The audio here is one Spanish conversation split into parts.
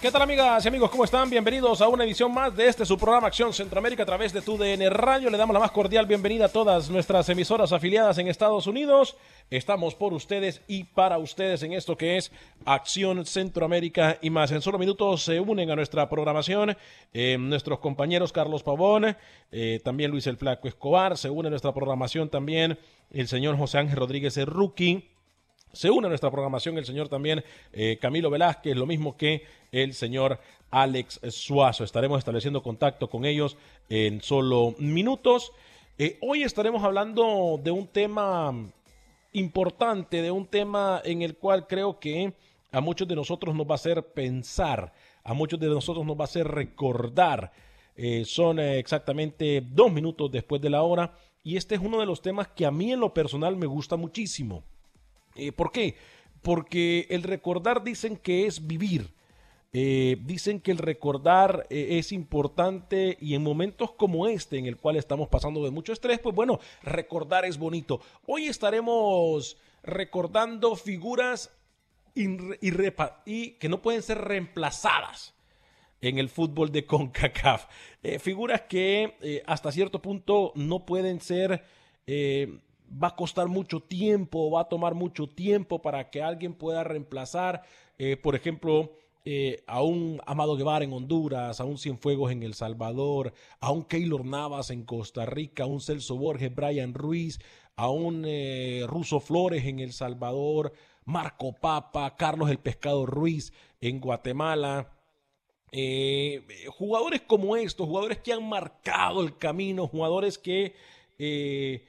¿Qué tal amigas y amigos? ¿Cómo están? Bienvenidos a una edición más de este su programa Acción Centroamérica a través de TUDN Radio. Le damos la más cordial bienvenida a todas nuestras emisoras afiliadas en Estados Unidos. Estamos por ustedes y para ustedes en esto que es Acción Centroamérica y más. En solo minutos se unen a nuestra programación eh, nuestros compañeros Carlos Pavón, eh, también Luis el Flaco Escobar, se une a nuestra programación también el señor José Ángel Rodríguez Rookie. Se une a nuestra programación el señor también eh, Camilo Velázquez, lo mismo que el señor Alex Suazo. Estaremos estableciendo contacto con ellos en solo minutos. Eh, hoy estaremos hablando de un tema importante, de un tema en el cual creo que a muchos de nosotros nos va a hacer pensar, a muchos de nosotros nos va a hacer recordar. Eh, son exactamente dos minutos después de la hora y este es uno de los temas que a mí en lo personal me gusta muchísimo. Eh, ¿Por qué? Porque el recordar dicen que es vivir. Eh, dicen que el recordar eh, es importante y en momentos como este, en el cual estamos pasando de mucho estrés, pues bueno, recordar es bonito. Hoy estaremos recordando figuras y que no pueden ser reemplazadas en el fútbol de CONCACAF. figuras que hasta cierto punto no pueden ser va a costar mucho tiempo, va a tomar mucho tiempo para que alguien pueda reemplazar, eh, por ejemplo, eh, a un Amado Guevara en Honduras, a un Cienfuegos en El Salvador, a un Keylor Navas en Costa Rica, a un Celso Borges, Brian Ruiz, a un eh, Ruso Flores en El Salvador, Marco Papa, Carlos el Pescado Ruiz en Guatemala. jugadores como estos, jugadores que han marcado el camino, jugadores que eh,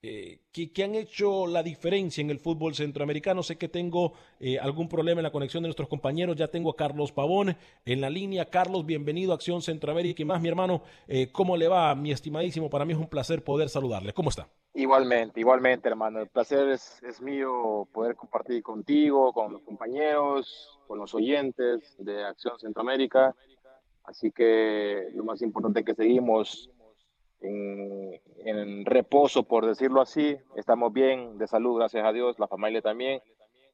que, han hecho la diferencia en el fútbol centroamericano. Sé que tengo eh, algún problema en la conexión de nuestros compañeros. Ya tengo a Carlos Pavón en la línea. Carlos, bienvenido a Acción Centroamérica y más, mi hermano. Eh, ¿Cómo le va, mi estimadísimo? Para mí es un placer poder saludarle. ¿Cómo está? Igualmente, igualmente, hermano. El placer es, es mío poder compartir contigo, con los compañeros, con los oyentes de Acción Centroamérica. Así que lo más importante es que seguimos en, reposo, por decirlo así. Estamos bien de salud, gracias a Dios, la familia también,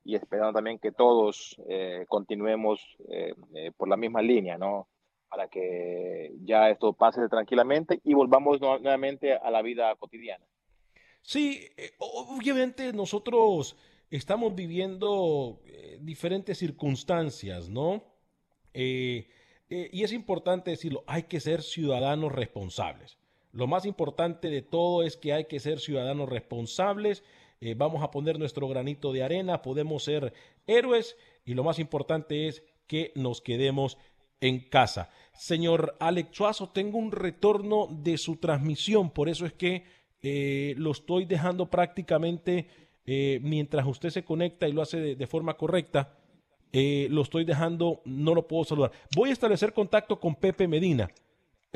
y esperando también que todos eh, continuemos eh, eh, por la misma línea, ¿no? Para que ya esto pase tranquilamente y volvamos nuevamente a la vida cotidiana. Sí, obviamente nosotros estamos viviendo diferentes circunstancias, ¿no? y es importante decirlo, hay que ser ciudadanos responsables. Lo más importante de todo es que hay que ser ciudadanos responsables. Eh, vamos a poner nuestro granito de arena, podemos ser héroes y lo más importante es que nos quedemos en casa. Señor Alex Suazo, tengo un retorno de su transmisión, por eso es que eh, lo estoy dejando prácticamente eh, mientras usted se conecta y lo hace de, forma correcta. lo estoy dejando, no lo puedo saludar. Voy a establecer contacto con Pepe Medina.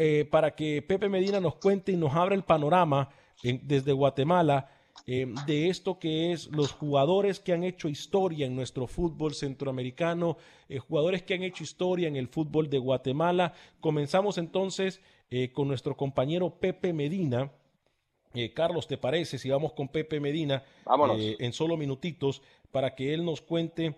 Eh, para que Pepe Medina nos cuente y nos abra el panorama desde Guatemala eh, de esto que es los jugadores que han hecho historia en nuestro fútbol centroamericano, eh, jugadores que han hecho historia en el fútbol de Guatemala. Comenzamos entonces con nuestro compañero Pepe Medina. Carlos, ¿te parece si vamos con Pepe Medina en solo minutitos para que él nos cuente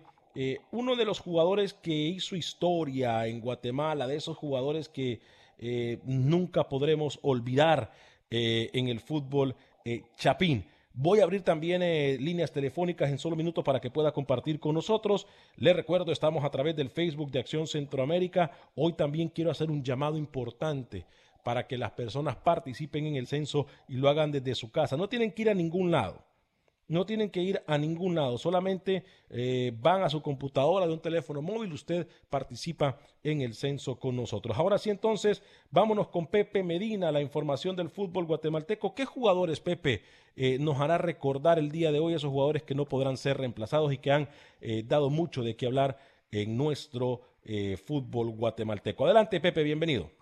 uno de los jugadores que hizo historia en Guatemala, de esos jugadores que eh, nunca podremos olvidar eh, en el fútbol eh, Chapín. Voy a abrir también líneas telefónicas en solo minutos para que pueda compartir con nosotros. Les recuerdo, estamos a través del Facebook de Acción Centroamérica. Hoy también quiero hacer un llamado importante para que las personas participen en el censo y lo hagan desde su casa. No tienen que ir a ningún lado. No tienen que ir a ningún lado, solamente eh, van a su computadora de un teléfono móvil, usted participa en el censo con nosotros. Ahora sí, entonces, vámonos con Pepe Medina, la información del fútbol guatemalteco. ¿Qué jugadores, Pepe, eh, nos hará recordar el día de hoy esos jugadores que no podrán ser reemplazados y que han eh, dado mucho de qué hablar en nuestro fútbol guatemalteco? Adelante, Pepe, bienvenido.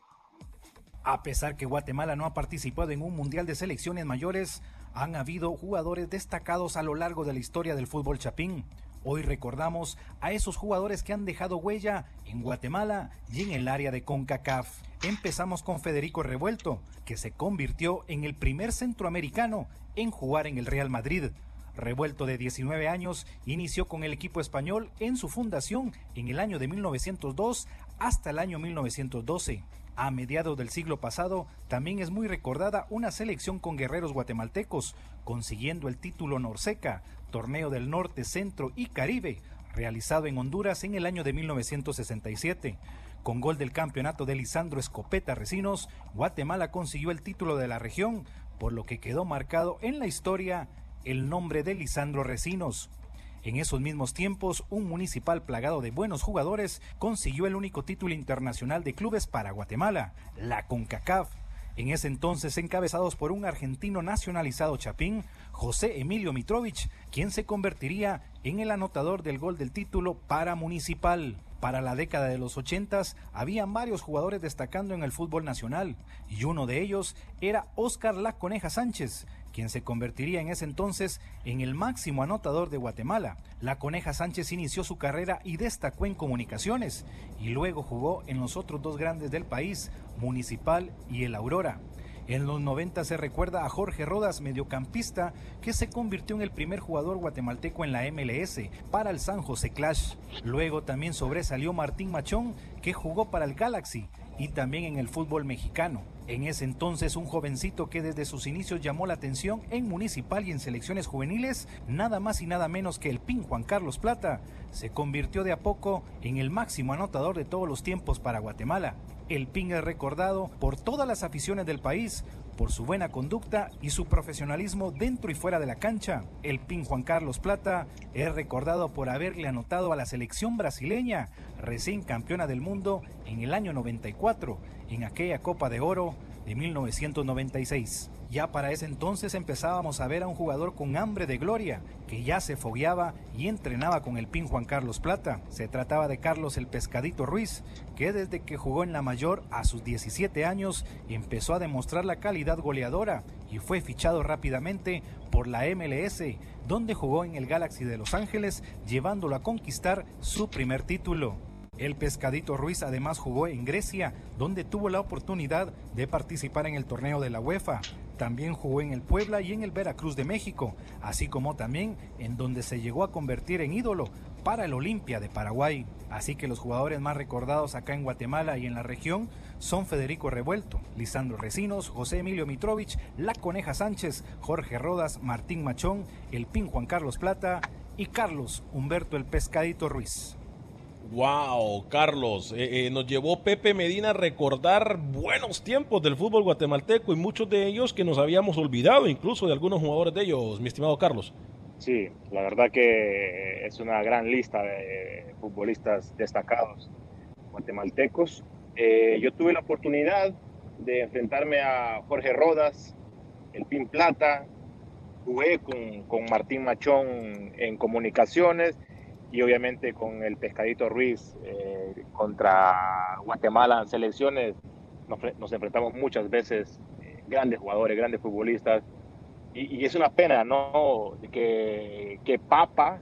A pesar que Guatemala no ha participado en un Mundial de Selecciones Mayores, han habido jugadores destacados a lo largo de la historia del fútbol chapín. Hoy recordamos a esos jugadores que han dejado huella en Guatemala y en el área de CONCACAF. Empezamos con Federico Revuelto, que se convirtió en el primer centroamericano en jugar en el Real Madrid. Revuelto de 19 años, inició con el equipo español en su fundación en el año de 1902 hasta el año 1912. A mediados del siglo pasado también es muy recordada una selección con guerreros guatemaltecos, consiguiendo el título Norseca, Torneo del Norte, Centro y Caribe, realizado en Honduras en el año de 1967. Con gol del campeonato de Lisandro Escopeta Recinos, Guatemala consiguió el título de la región, por lo que quedó marcado en la historia el nombre de Lisandro Recinos. En esos mismos tiempos, un municipal plagado de buenos jugadores consiguió el único título internacional de clubes para Guatemala, la CONCACAF. En ese entonces encabezados por un argentino nacionalizado chapín, José Emilio Mitrovich, quien se convertiría en el anotador del gol del título para Municipal. Para la década de los ochentas habían varios jugadores destacando en el fútbol nacional y uno de ellos era Óscar La Coneja Sánchez, quien se convertiría en ese entonces en el máximo anotador de Guatemala. La Coneja Sánchez inició su carrera y destacó en comunicaciones, y luego jugó en los otros dos grandes del país, Municipal y el Aurora. En los 90 se recuerda a Jorge Rodas, mediocampista, que se convirtió en el primer jugador guatemalteco en la MLS para el San José Clash. Luego también sobresalió Martín Machón, que jugó para el Galaxy y también en el fútbol mexicano. En ese entonces un jovencito que desde sus inicios llamó la atención en municipal y en selecciones juveniles, nada más y nada menos que el PIN Juan Carlos Plata, se convirtió de a poco en el máximo anotador de todos los tiempos para Guatemala. El PIN es recordado por todas las aficiones del país por su buena conducta y su profesionalismo dentro y fuera de la cancha. El PIN Juan Carlos Plata es recordado por haberle anotado a la selección brasileña, recién campeona del mundo en el año 94, en aquella Copa de Oro de 1996. Ya para ese entonces empezábamos a ver a un jugador con hambre de gloria, que ya se fogueaba y entrenaba con el PIN Juan Carlos Plata. Se trataba de Carlos el Pescadito Ruiz, que desde que jugó en la mayor a sus 17 años empezó a demostrar la calidad goleadora y fue fichado rápidamente por la MLS, donde jugó en el Galaxy de Los Ángeles, llevándolo a conquistar su primer título. El Pescadito Ruiz además jugó en Grecia, donde tuvo la oportunidad de participar en el torneo de la UEFA. También jugó en el Puebla y en el Veracruz de México, así como también en donde se llegó a convertir en ídolo para el Olimpia de Paraguay. Así que los jugadores más recordados acá en Guatemala y en la región son Federico Revuelto, Lisandro Recinos, José Emilio Mitrovich, La Coneja Sánchez, Jorge Rodas, Martín Machón, el Pin Juan Carlos Plata y Carlos Humberto el Pescadito Ruiz. Wow, Carlos, eh, eh, nos llevó Pepe Medina a recordar buenos tiempos del fútbol guatemalteco y muchos de ellos que nos habíamos olvidado, incluso de algunos jugadores de ellos, mi estimado Carlos. Sí, la verdad que es una gran lista de futbolistas destacados guatemaltecos. Eh, yo tuve la oportunidad de enfrentarme a Jorge Rodas, el Pin Plata, jugué con, con Martín Machón en comunicaciones y obviamente con el Pescadito Ruiz eh, contra Guatemala en selecciones nos, enfrentamos muchas veces eh, grandes jugadores, grandes futbolistas y, es una pena no que, que, Papa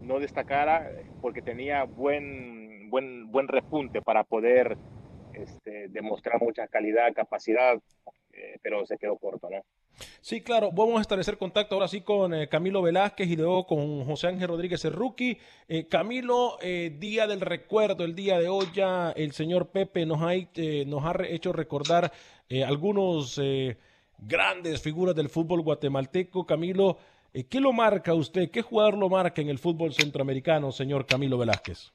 no destacara porque tenía buen buen buen repunte para poder este, demostrar mucha calidad, capacidad, eh, pero se quedó corto, ¿no? Sí, claro, vamos a establecer contacto ahora sí con eh, Camilo Velázquez y luego con José Ángel Rodríguez, el rookie. Eh, Camilo, eh, día del recuerdo, el día de hoy ya el señor Pepe nos ha, nos ha hecho recordar algunos grandes figuras del fútbol guatemalteco. Camilo, ¿qué lo marca usted? ¿Qué jugador lo marca en el fútbol centroamericano, señor Camilo Velázquez?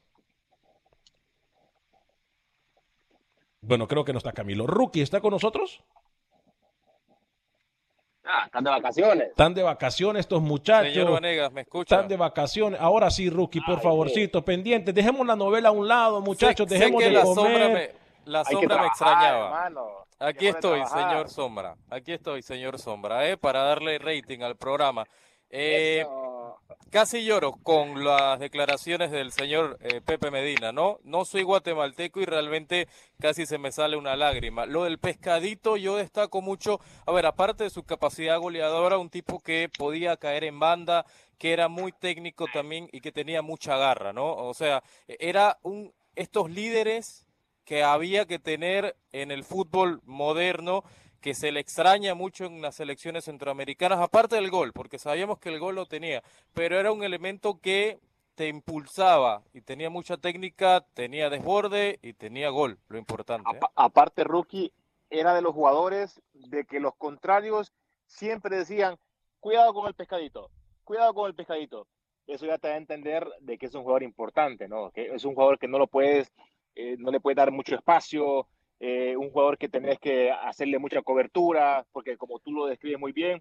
Bueno, creo que no está Camilo. Rookie, ¿está con nosotros? Ah, están de vacaciones. Están de vacaciones estos muchachos. Señor Vanegas, ¿me escucha? Están de vacaciones. Ahora sí, Rookie, por favorcito, pendiente. Dejemos la novela a un lado, muchachos. Sé- sé dejemos que de la comer. sombra me, la Hay que sombra me extrañaba. hermano. Aquí estoy, trabajar. señor Sombra. Aquí estoy, señor Sombra, ¿eh? para darle rating al programa. Eh, Eso. Casi lloro con las declaraciones del señor eh, Pepe Medina, ¿no? No soy guatemalteco y realmente casi se me sale una lágrima. Lo del pescadito yo destaco mucho, a ver, aparte de su capacidad goleadora, un tipo que podía caer en banda, que era muy técnico también y que tenía mucha garra, ¿no? O sea, era un estos líderes que había que tener en el fútbol moderno que se le extraña mucho en las selecciones centroamericanas, aparte del gol, porque sabíamos que el gol lo tenía, pero era un elemento que te impulsaba y tenía mucha técnica, tenía desborde y tenía gol, lo importante. ¿eh? Apa- aparte, Rookie era de los jugadores de que los contrarios siempre decían, cuidado con el pescadito, cuidado con el pescadito. Eso ya te da a entender de que es un jugador importante, ¿no? Que es un jugador que no lo puedes, eh, no le puedes dar mucho espacio, eh, un jugador que tenés que hacerle mucha cobertura, porque como tú lo describes muy bien,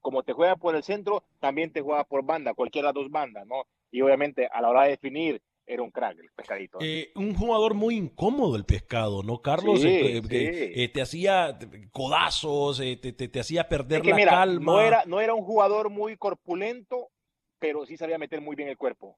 como te juega por el centro, también te juega por banda, cualquiera de las dos bandas, ¿no? Y obviamente a la hora de definir, era un crack el pescadito. Eh, un jugador muy incómodo el pescado, ¿no, Carlos? Sí, Eh, eh, sí. eh, te hacía codazos, te, te- te hacía perder Es que la mira, calma. no era, no era un jugador muy corpulento, pero sí sabía meter muy bien el cuerpo.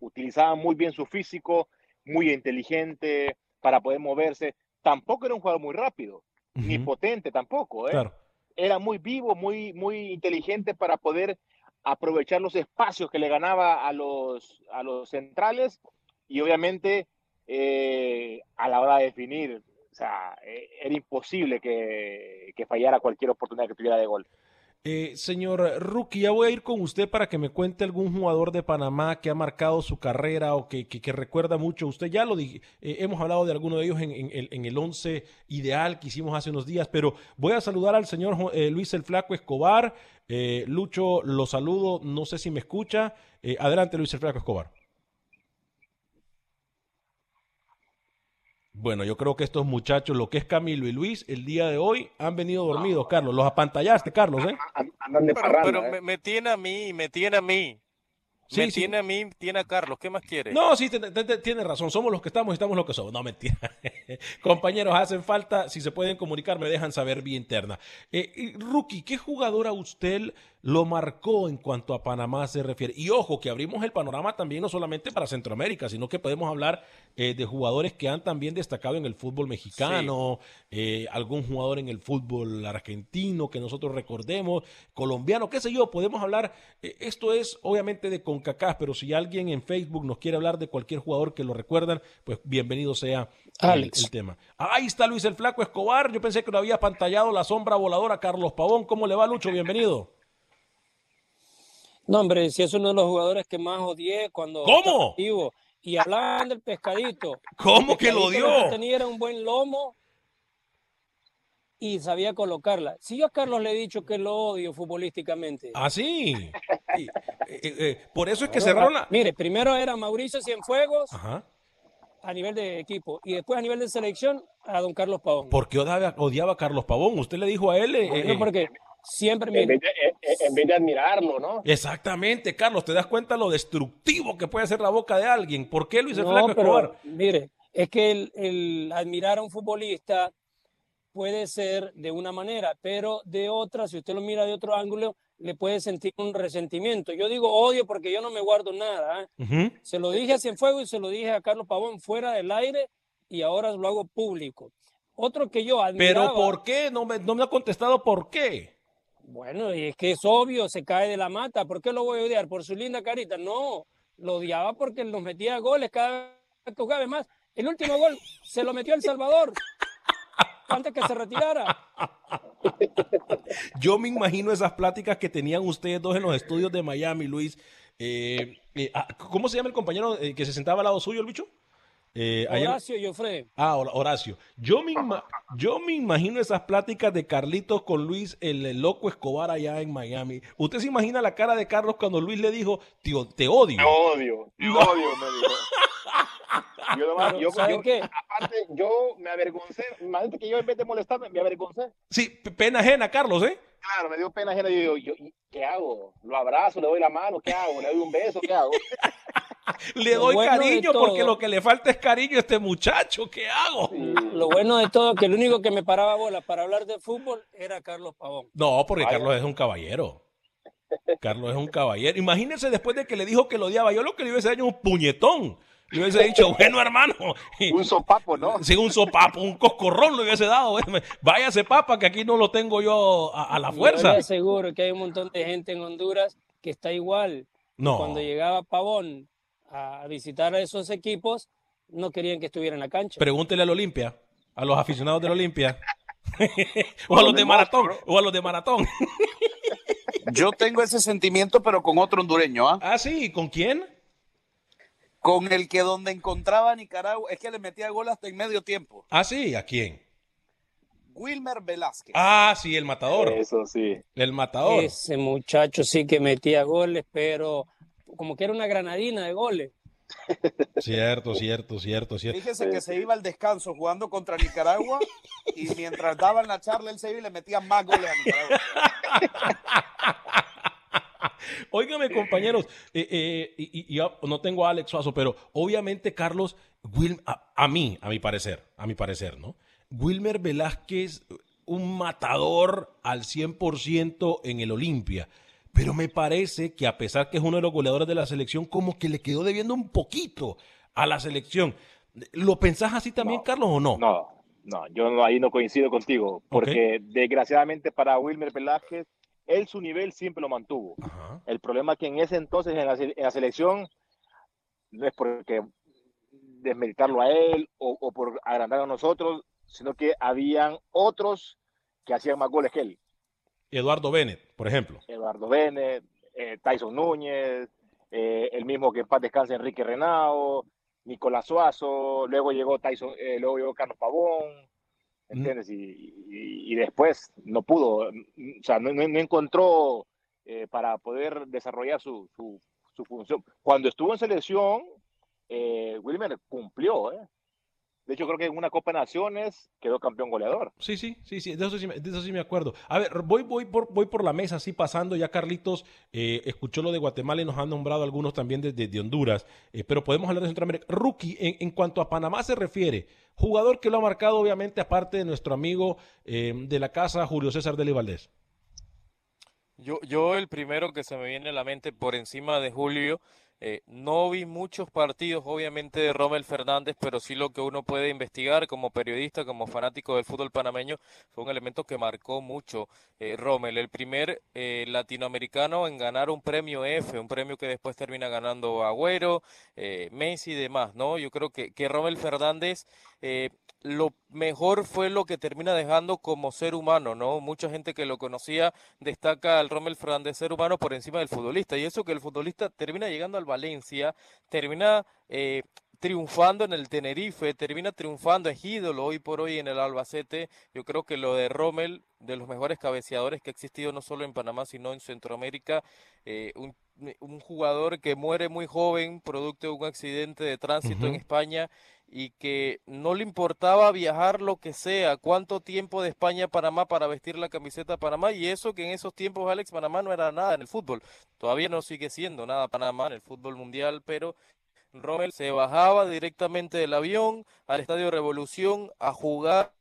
Utilizaba muy bien su físico, muy inteligente para poder moverse. Tampoco era un jugador muy rápido, ni potente tampoco. ¿eh? Claro. Era muy vivo, muy, muy inteligente para poder aprovechar los espacios que le ganaba a los, a los centrales y obviamente eh, a la hora de definir, o sea, eh, era imposible que, que fallara cualquier oportunidad que tuviera de gol. Eh, señor Rookie, ya voy a ir con usted para que me cuente algún jugador de Panamá que ha marcado su carrera o que, recuerda mucho. Usted ya lo dije, eh, hemos hablado de alguno de ellos en, el- en el 11 ideal que hicimos hace unos días, pero voy a saludar al señor eh, Luis el Flaco Escobar. Lucho, lo saludo, no sé si me escucha. Adelante, Luis el Flaco Escobar. Bueno, yo creo que estos muchachos, lo que es Camilo y Luis, el día de hoy han venido dormidos, Carlos. Los apantallaste, Carlos, ¿eh? Andan de Pero, parranda, pero ¿eh? me, me tiene a mí, me tiene a mí. Sí, me sí. tiene a mí, tiene a Carlos. ¿Qué más quiere? No, sí, tiene razón. Somos los que estamos y estamos los que somos. No, mentira. Compañeros, hacen falta. Si se pueden comunicar, me dejan saber vía interna. Eh, Rookie, ¿qué jugador a usted lo marcó en cuanto a Panamá se refiere? Y ojo, que abrimos el panorama también no solamente para Centroamérica, sino que podemos hablar eh, de jugadores que han también destacado en el fútbol mexicano, eh, algún jugador en el fútbol argentino que nosotros recordemos, colombiano, qué sé yo, podemos hablar, eh, esto es obviamente de CONCACAF, pero si alguien en Facebook nos quiere hablar de cualquier jugador que lo recuerdan, pues bienvenido sea el-. El, tema. Ahí está Luis el Flaco Escobar, yo pensé que lo había pantallado la sombra voladora Carlos Pavón, ¿cómo le va Lucho? Bienvenido. No, hombre, si es uno de los jugadores que más odié cuando ¿Cómo? activo. Y hablaban del pescadito. ¿Cómo El que lo que tenía era un buen lomo y sabía colocarla. Si yo a Carlos le he dicho que lo odio futbolísticamente. Ah, sí. Y, eh, eh, por eso es que cerraron la... Mire, primero era Mauricio Cienfuegos Ajá. a nivel de equipo y después a nivel de selección a don Carlos Pavón. ¿Por qué odiaba, odiaba a Carlos Pavón? Usted le dijo a él... eh, eh, porque siempre, En vez, de, en- vez de admirarlo, ¿no? Exactamente, Carlos, te das cuenta lo destructivo que puede ser la boca de alguien. ¿Por qué Luis No, Flaco pero, Escobar? Mire, es que el, el admirar a un futbolista puede ser de una manera, pero de otra, si usted lo mira de otro ángulo, le puede sentir un resentimiento. Yo digo odio porque yo no me guardo nada. ¿eh? Ujú. Se lo dije a Cienfuegos y se lo dije a Carlos Pavón fuera del aire y ahora lo hago público. Otro que yo admiraba. Pero ¿por qué? No me, no me ha contestado por qué. Bueno, y es que es obvio, se cae de la mata. ¿Por qué lo voy a odiar? ¿Por su linda carita? No, lo odiaba porque nos metía goles cada vez que jugaba. Más, el último gol se lo metió El Salvador antes que se retirara. Yo me imagino esas pláticas que tenían ustedes dos en los estudios de Miami, Luis. Eh, eh, ah, ¿Cómo se llama el compañero eh, que se sentaba al lado suyo, el bicho? Eh, Horacio y Ofre. Ah, Hor- Horacio. Yo me, yo me imagino esas pláticas de Carlitos con Luis, el, el loco Escobar allá en Miami. ¿Usted se imagina la cara de Carlos cuando Luis le dijo, tío, te odio? Te odio, te No. odio, me dijo. Yo, nomás- Pero, yo- ¿sabe yo- qué? aparte, yo me avergoncé. Imagínate que yo en vez de molestarme, me avergoncé. Sí, pena ajena, Carlos, ¿eh? Claro, me dio pena ajena. Yo digo, yo, ¿y ¿qué hago? ¿Lo abrazo? ¿Le doy la mano? ¿Qué hago? ¿Le doy un beso? ¿Qué hago? Le doy bueno cariño porque lo que le falta es cariño a este muchacho. ¿Qué hago? Lo bueno de todo es que el único que me paraba bola para hablar de fútbol era Carlos Pavón. No, porque Vaya. Carlos es un caballero. Carlos es un caballero. Imagínense después de que le dijo que lo odiaba. Yo lo que le hubiese hecho un puñetón. Le hubiese dicho, bueno, hermano. Un sopapo, ¿no? Sí, un sopapo, un coscorrón le hubiese dado. Váyase, papa, que aquí no lo tengo yo a, a la Yo fuerza. le aseguro que hay un montón de gente en Honduras que está igual. No. Cuando llegaba Pavón a visitar a esos equipos, no querían que estuviera en la cancha. Pregúntele al Olimpia, a los aficionados del Olimpia. o a los de maratón, o a los de maratón. Yo tengo ese sentimiento, pero con otro hondureño, ¿ah? Ah, sí, ¿con quién? Con el que donde encontraba a Nicaragua, es que le metía gol hasta en medio tiempo. Ah, sí, ¿a quién? Wilmer Velázquez. Ah, sí, el matador. Eso sí. El matador. Ese muchacho sí que metía goles, pero como que era una granadina de goles. Cierto, cierto, cierto, cierto. Fíjese que se iba al descanso jugando contra Nicaragua y mientras daban la charla él se iba y le metía más goles a Nicaragua. Óigame, compañeros, eh, eh, y, y- y yo no tengo a Alex Suazo, pero obviamente, Carlos, Wil- a, a mí, a mi parecer, a mi parecer, ¿no? Wilmer Velázquez, un matador al 100% en el Olimpia, pero me parece que a pesar que es uno de los goleadores de la selección, como que le quedó debiendo un poquito a la selección. ¿Lo pensás así también, Carlos, o no? No, no, yo no- ahí no coincido contigo, porque desgraciadamente para Wilmer Velázquez, él su nivel siempre lo mantuvo. Ajá. El problema es que en ese entonces en la, en la selección, no es porque desmeritarlo a él o, o por agrandar a nosotros, sino que habían otros que hacían más goles que él. Eduardo Bennett, por ejemplo. Eduardo Bennett, eh, Tyson Núñez, eh, el mismo que en paz descanse Enrique Renao, Nicolás Suazo, luego llegó Tyson, eh, luego llegó Carlos Pavón, ¿entiendes? Y, y- después no pudo, o sea, no, no- no encontró eh, para poder desarrollar su, su, su función. Cuando estuvo en selección, eh, Wilmer cumplió, ¿eh? De hecho, creo que en una Copa de Naciones quedó campeón goleador. Sí, sí, sí, sí, de eso sí, me- de eso sí me acuerdo. A ver, voy, voy, por, voy por la mesa, así pasando. Ya Carlitos eh, escuchó lo de Guatemala y nos han nombrado algunos también desde de, Honduras, eh, pero podemos hablar de Centroamérica. Rookie, en, en cuanto a Panamá se refiere, jugador que lo ha marcado, obviamente, aparte de nuestro amigo eh, de la casa, Julio César Deli Valdés. Yo, yo el primero que se me viene a la mente por encima de Julio, eh, no vi muchos partidos obviamente de Rommel Fernández, pero sí lo que uno puede investigar como periodista, como fanático del fútbol panameño, fue un elemento que marcó mucho eh, Rommel, el primer eh, latinoamericano en ganar un premio F, un premio que después termina ganando Agüero, eh, Messi y demás, ¿no? Yo creo que, que Rommel Fernández eh, lo mejor fue lo que termina dejando como ser humano, ¿no? Mucha gente que lo conocía destaca al Rommel Fernández ser humano por encima del futbolista. Y eso que el futbolista termina llegando al Valencia, termina eh, triunfando en el Tenerife, termina triunfando, es ídolo hoy por hoy en el Albacete. Yo creo que lo de Rommel, de los mejores cabeceadores que ha existido no solo en Panamá, sino en Centroamérica, eh, un, un jugador que muere muy joven, producto de un accidente de tránsito en. España y que no le importaba viajar lo que sea, cuánto tiempo de España a Panamá para vestir la camiseta de Panamá y eso que en esos tiempos Alex Panamá no era nada en el fútbol, todavía no sigue siendo nada Panamá en el fútbol mundial, pero Rommel se bajaba directamente del avión al Estadio Revolución a jugar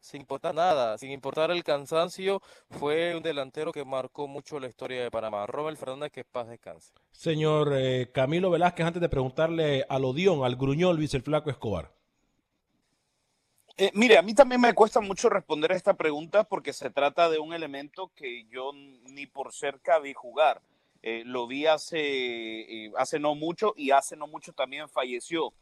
sin importar nada, sin importar el cansancio, fue un delantero que marcó mucho la historia de Panamá. Rommel Fernández, que paz descanse. Señor eh, Camilo Velázquez, antes de preguntarle al Odión, al Gruñol, Luis el Flaco Escobar. Eh, mire, a mí también me cuesta mucho responder a esta pregunta porque se trata de un elemento que yo ni por cerca vi jugar. Eh, lo vi hace, eh, hace no mucho y hace no mucho también falleció.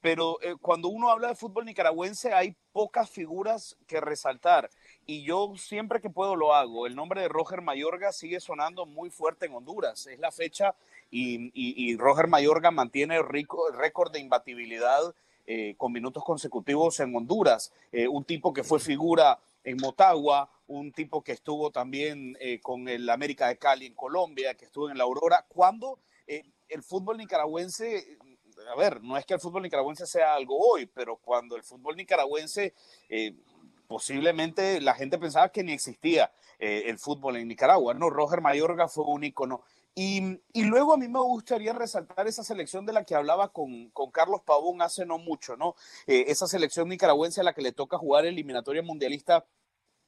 Pero eh, cuando uno habla de fútbol nicaragüense hay pocas figuras que resaltar y yo siempre que puedo lo hago. El nombre de Roger Mayorga sigue sonando muy fuerte en Honduras. Es la fecha y, y- Roger Mayorga mantiene el récord de imbatibilidad eh, con minutos consecutivos en Honduras, eh, un tipo que fue figura en Motagua, un tipo que estuvo también con el América de Cali en Colombia, que estuvo en la Aurora, cuando el fútbol nicaragüense, a ver, no es que el fútbol nicaragüense sea algo hoy, pero cuando el fútbol nicaragüense posiblemente la gente pensaba que ni existía el fútbol en Nicaragua, ¿no? Roger Mayorga fue un ícono y, luego a mí me gustaría resaltar esa selección de la que hablaba con, Carlos Pavón hace no mucho, ¿no? Eh, esa selección nicaragüense a la que le toca jugar eliminatoria mundialista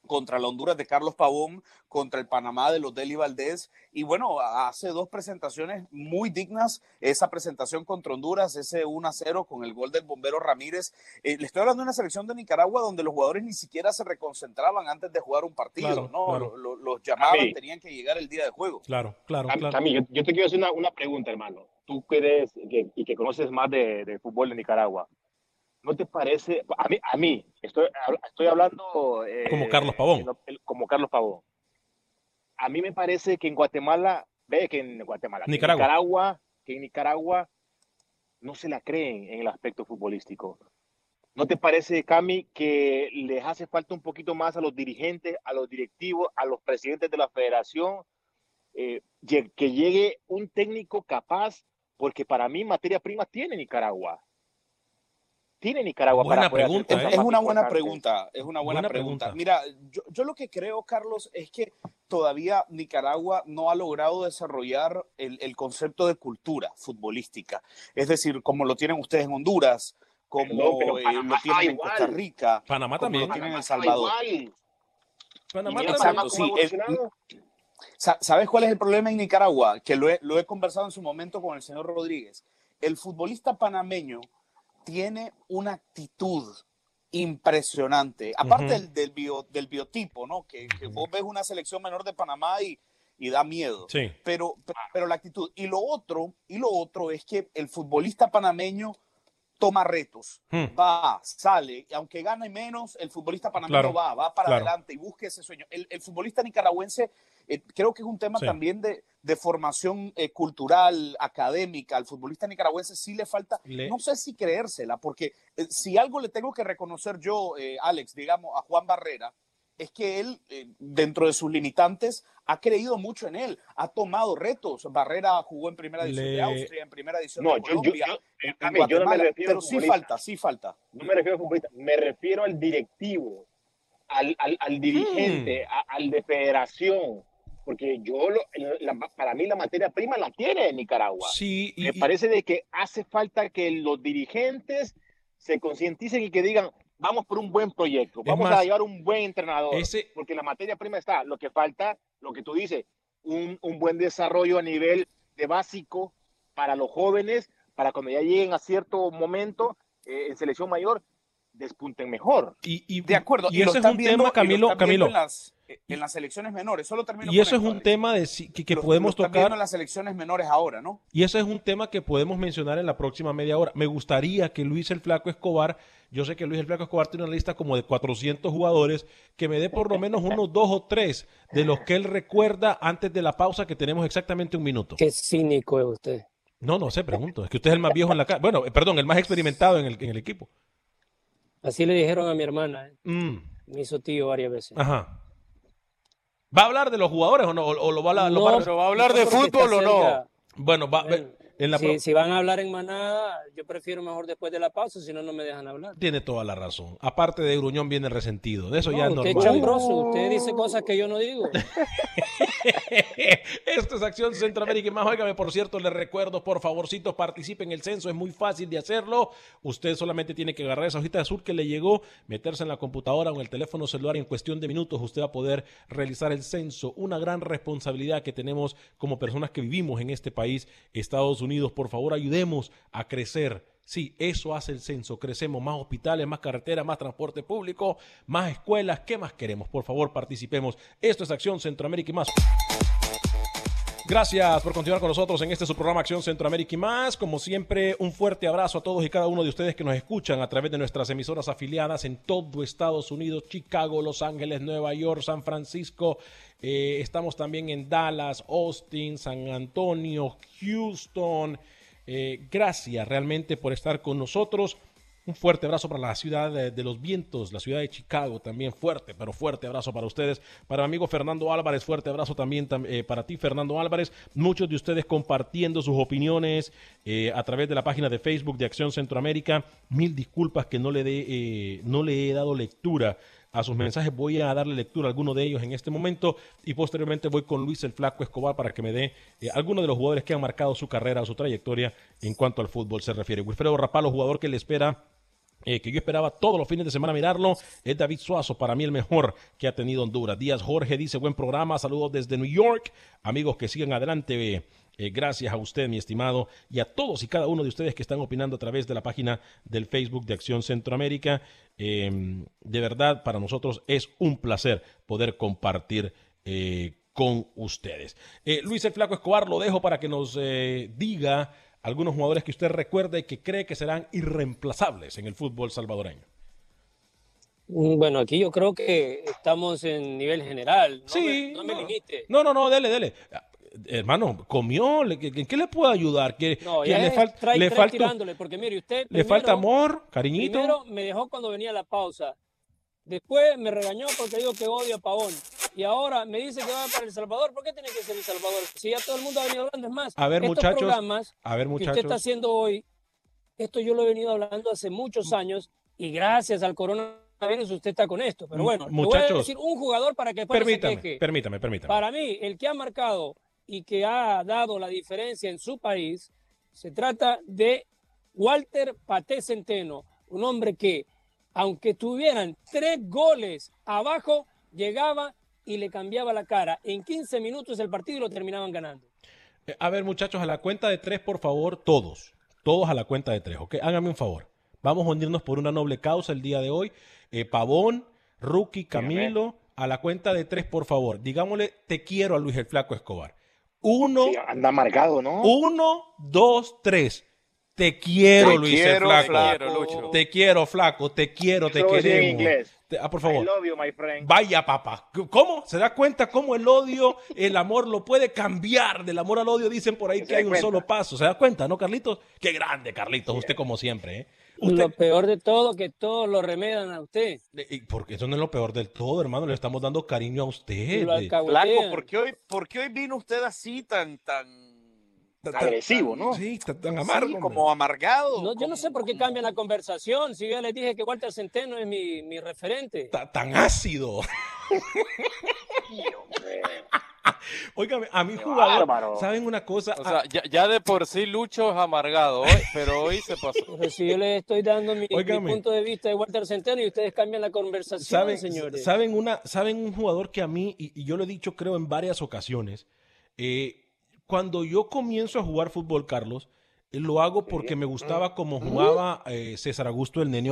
contra la Honduras de Carlos Pavón, contra el Panamá de los Deli Valdés. Y bueno, hace dos presentaciones muy dignas. Esa presentación contra Honduras, ese 1 a 0 con el gol del bombero Ramírez. Eh, le estoy hablando de una selección de Nicaragua donde los jugadores ni siquiera se reconcentraban antes de jugar un partido, ¿no? Los, llamaban, tenían que llegar el día de juego. Claro, claro. claro. yo, yo, te quiero hacer una, pregunta, hermano. Tú que y que conoces más de, de fútbol de Nicaragua. ¿No te parece? A mí, a mí estoy, estoy hablando... Eh, como Carlos Pavón. Como Carlos Pavón. A mí me parece que en Guatemala, ve que en Guatemala, Nicaragua. en Nicaragua, que en Nicaragua no se la creen en el aspecto futbolístico. ¿No te parece, Cami, que les hace falta un poquito más a los dirigentes, a los directivos, a los presidentes de la federación, eh, que llegue un técnico capaz? Porque para mí materia prima tiene Nicaragua tiene Nicaragua buena pregunta, es, una buena pregunta, es una buena, pregunta. Mira, yo, lo que creo, Carlos, es que todavía Nicaragua no ha logrado desarrollar el, concepto de cultura futbolística. Es decir, como lo tienen ustedes en Honduras, como eh, lo tienen en Costa Rica, Panamá también. lo tienen en El Salvador. Panamá también. ¿Sabes cuál es el problema en Nicaragua? Que lo he, lo he conversado en su momento con el señor Rodríguez. El futbolista panameño tiene una actitud impresionante. Aparte del, bio, del biotipo, ¿no? Que, vos ves una selección menor de Panamá y, da miedo. Sí. Pero, pero la actitud. Y lo otro, y lo otro es que el futbolista panameño toma retos, hmm. va, sale, y aunque gane menos, el futbolista panameño va, va para adelante y busca ese sueño. El, el futbolista nicaragüense eh, creo que es un tema también de, de formación eh, cultural, académica. Al futbolista nicaragüense sí le falta, no sé si creérsela, porque eh, si algo le tengo que reconocer yo, Alex, digamos, a Juan Barrera, es que él, dentro de sus limitantes, ha creído mucho en él, ha tomado retos. Barrera jugó en primera edición de Austria, en primera edición de Colombia, yo, no me refiero pero sí falta, sí falta. No me refiero al futbolista, me refiero al directivo, al, al, dirigente, hmm. al de federación porque yo, para mí la materia prima la tiene en Nicaragua. Sí, Me parece de que hace falta que los dirigentes se concienticen y que digan, vamos por un buen proyecto, vamos a llevar un buen entrenador, porque la materia prima está, lo que falta, lo que tú dices, un, un buen desarrollo a nivel de básico para los jóvenes, para cuando ya lleguen a cierto momento eh, en selección mayor, despunten mejor. Y, de acuerdo. Y, ese es un tema, Camilo. Camilo. Las, en las selecciones menores. Solo termino y eso es un tema de, que, que podemos tocar. en las selecciones menores ahora, ¿no? Y eso es un tema que podemos mencionar en la próxima media hora. Me gustaría que Luis el Flaco Escobar, yo sé que Luis el Flaco Escobar tiene una lista como de 400 jugadores, que me dé por lo menos unos dos o tres de los que él recuerda antes de la pausa, que tenemos exactamente un minuto. Qué cínico es usted. No, no sé, pregunto. Es que usted es el más viejo en la casa. Bueno, perdón, el más experimentado en el, en el equipo. Así le dijeron a mi hermana. ¿eh? Mm. Me hizo tío varias veces. Ajá. ¿Va a hablar de los jugadores o no? ¿O, lo va a, no, va a hablar de fútbol o no? Bueno, va, si, van a hablar en manada, yo prefiero mejor después de la pausa, si no, no me dejan hablar. Tiene toda la razón. Aparte de Gruñón viene resentido. De eso ya es usted normal. usted dice cosas que yo no digo. Esto es Acción Centroamérica y más. Óigame, por cierto, les recuerdo, por favorcito, participe en el censo. Es muy fácil de hacerlo. Usted solamente tiene que agarrar esa hojita azul que le llegó, meterse en la computadora o en el teléfono celular y en cuestión de minutos usted va a poder realizar el censo. Una gran responsabilidad que tenemos como personas que vivimos en este país, Estados Unidos por favor, ayudemos a crecer. Sí, eso hace el censo. Crecemos más hospitales, más carreteras, más transporte público, más escuelas. ¿Qué más queremos? Por favor, participemos. Esto es Acción Centroamérica y más. Gracias por continuar con nosotros en este su programa Acción Centroamérica y más. Como siempre, un fuerte abrazo a todos y cada uno de ustedes que nos escuchan a través de nuestras emisoras afiliadas en todo Estados Unidos, Chicago, Los Ángeles, Nueva York, San Francisco. Eh, estamos también en Dallas, Austin, San Antonio, Houston. Eh, gracias realmente por estar con nosotros. Un fuerte abrazo para la ciudad de, los vientos, la ciudad de Chicago también fuerte, pero fuerte abrazo para ustedes. Para mi amigo Fernando Álvarez, fuerte abrazo también eh, para ti, Fernando Álvarez. Muchos de ustedes compartiendo sus opiniones eh, a través de la página de Facebook de Acción Centroamérica. Mil disculpas que no le, de, eh, no le he dado lectura a sus mensajes. Voy a darle lectura a alguno de ellos en este momento y posteriormente voy con Luis el Flaco Escobar para que me dé eh, algunos de los jugadores que han marcado su carrera o su trayectoria en cuanto al fútbol se refiere. Wilfredo Rapalo, jugador que le espera eh, que yo esperaba todos los fines de semana mirarlo, es David Suazo, para mí el mejor que ha tenido Honduras. Díaz Jorge dice, buen programa, saludos desde New York, amigos que sigan adelante. Eh, gracias a usted, mi estimado, y a todos y cada uno de ustedes que están opinando a través de la página del Facebook de Acción Centroamérica. Eh, de verdad, para nosotros es un placer poder compartir eh, con ustedes. Eh, Luis el Flaco Escobar, lo dejo para que nos diga algunos jugadores que usted recuerde y que cree que serán irreemplazables en el fútbol salvadoreño. Mm, Bueno, aquí yo creo que estamos en nivel general. No Sí, me, no me limite. No, no, no, dele, dele. Hermano, comió, ¿Le- ¿en qué le puedo ayudar? ¿Que, No, que le, fal- trae- le trae falta, tirándole, porque mire, usted le primero- falta amor, cariñito? Primero me dejó cuando venía la pausa. Después me regañó porque digo que odio a Pavón. Y ahora me dice que va para El Salvador. ¿Por qué tiene que ser El Salvador? Si ya todo el mundo ha venido hablando. Es más, A ver, estos muchachos, programas a ver, que usted muchachos. está haciendo hoy, esto yo lo he venido hablando hace muchos años y gracias al coronavirus usted está con esto. Pero bueno, le voy a Muchachos, decir un jugador para que después no se Permítame, queje. permítame, permítame. Para mí, el que ha marcado y que ha dado la diferencia en su país, se trata de Walter Paté Centeno, un hombre que, aunque tuvieran tres goles abajo, llegaba y le cambiaba la cara. En 15 minutos el partido lo terminaban ganando. Eh, A ver, muchachos, a la cuenta de tres, por favor, todos. Todos a la cuenta de tres, ¿ok? Háganme un favor. Vamos a unirnos por una noble causa el día de hoy. Eh, Pavón, Rookie, Camilo, a la cuenta de tres, por favor. Digámosle, te quiero a Luis el Flaco Escobar. Uno, anda amargado, ¿no? uno, dos, tres. Te quiero, Te Luis quiero, Flaco. Flaco. Lucho. Te quiero, Flaco. Te quiero, te decía en queremos. inglés. Te- ah, por I favor. love you, my friend. Vaya, papá. ¿Cómo? ¿Se da cuenta cómo el odio, el amor lo puede cambiar? Del amor al odio dicen por ahí que hay un cuenta. solo paso. ¿Se da cuenta, no, Carlitos? Qué grande, Carlitos. Usted como siempre, ¿eh? Lo peor de todo, que todos lo remedan a usted. Y Porque eso no es lo peor del todo, hermano. Le estamos dando cariño a usted. Lo Flaco, ¿por qué hoy, por qué hoy vino usted así tan, tan, tan- Agresivo, ¿no? Sí, tan, tan sí, amargo. como amargado? No, yo no sé por qué cambian la conversación. Si yo ya les dije que Walter Centeno es mi, mi referente. Ta- Tan ácido. Óigame, a mi jugador, bárbaro. ¿saben una cosa? O sea, Ah, ya, ya de por sí Lucho es amargado, hoy, pero hoy se pasó. Si yo les estoy dando mi, punto de vista de Walter Centeno y ustedes cambian la conversación, ¿Saben, señores. ¿saben, una, ¿Saben un jugador que a mí, y, y yo lo he dicho creo en varias ocasiones, eh, cuando yo comienzo a jugar fútbol, Carlos, eh, lo hago porque me gustaba como jugaba eh, César Augusto el Nene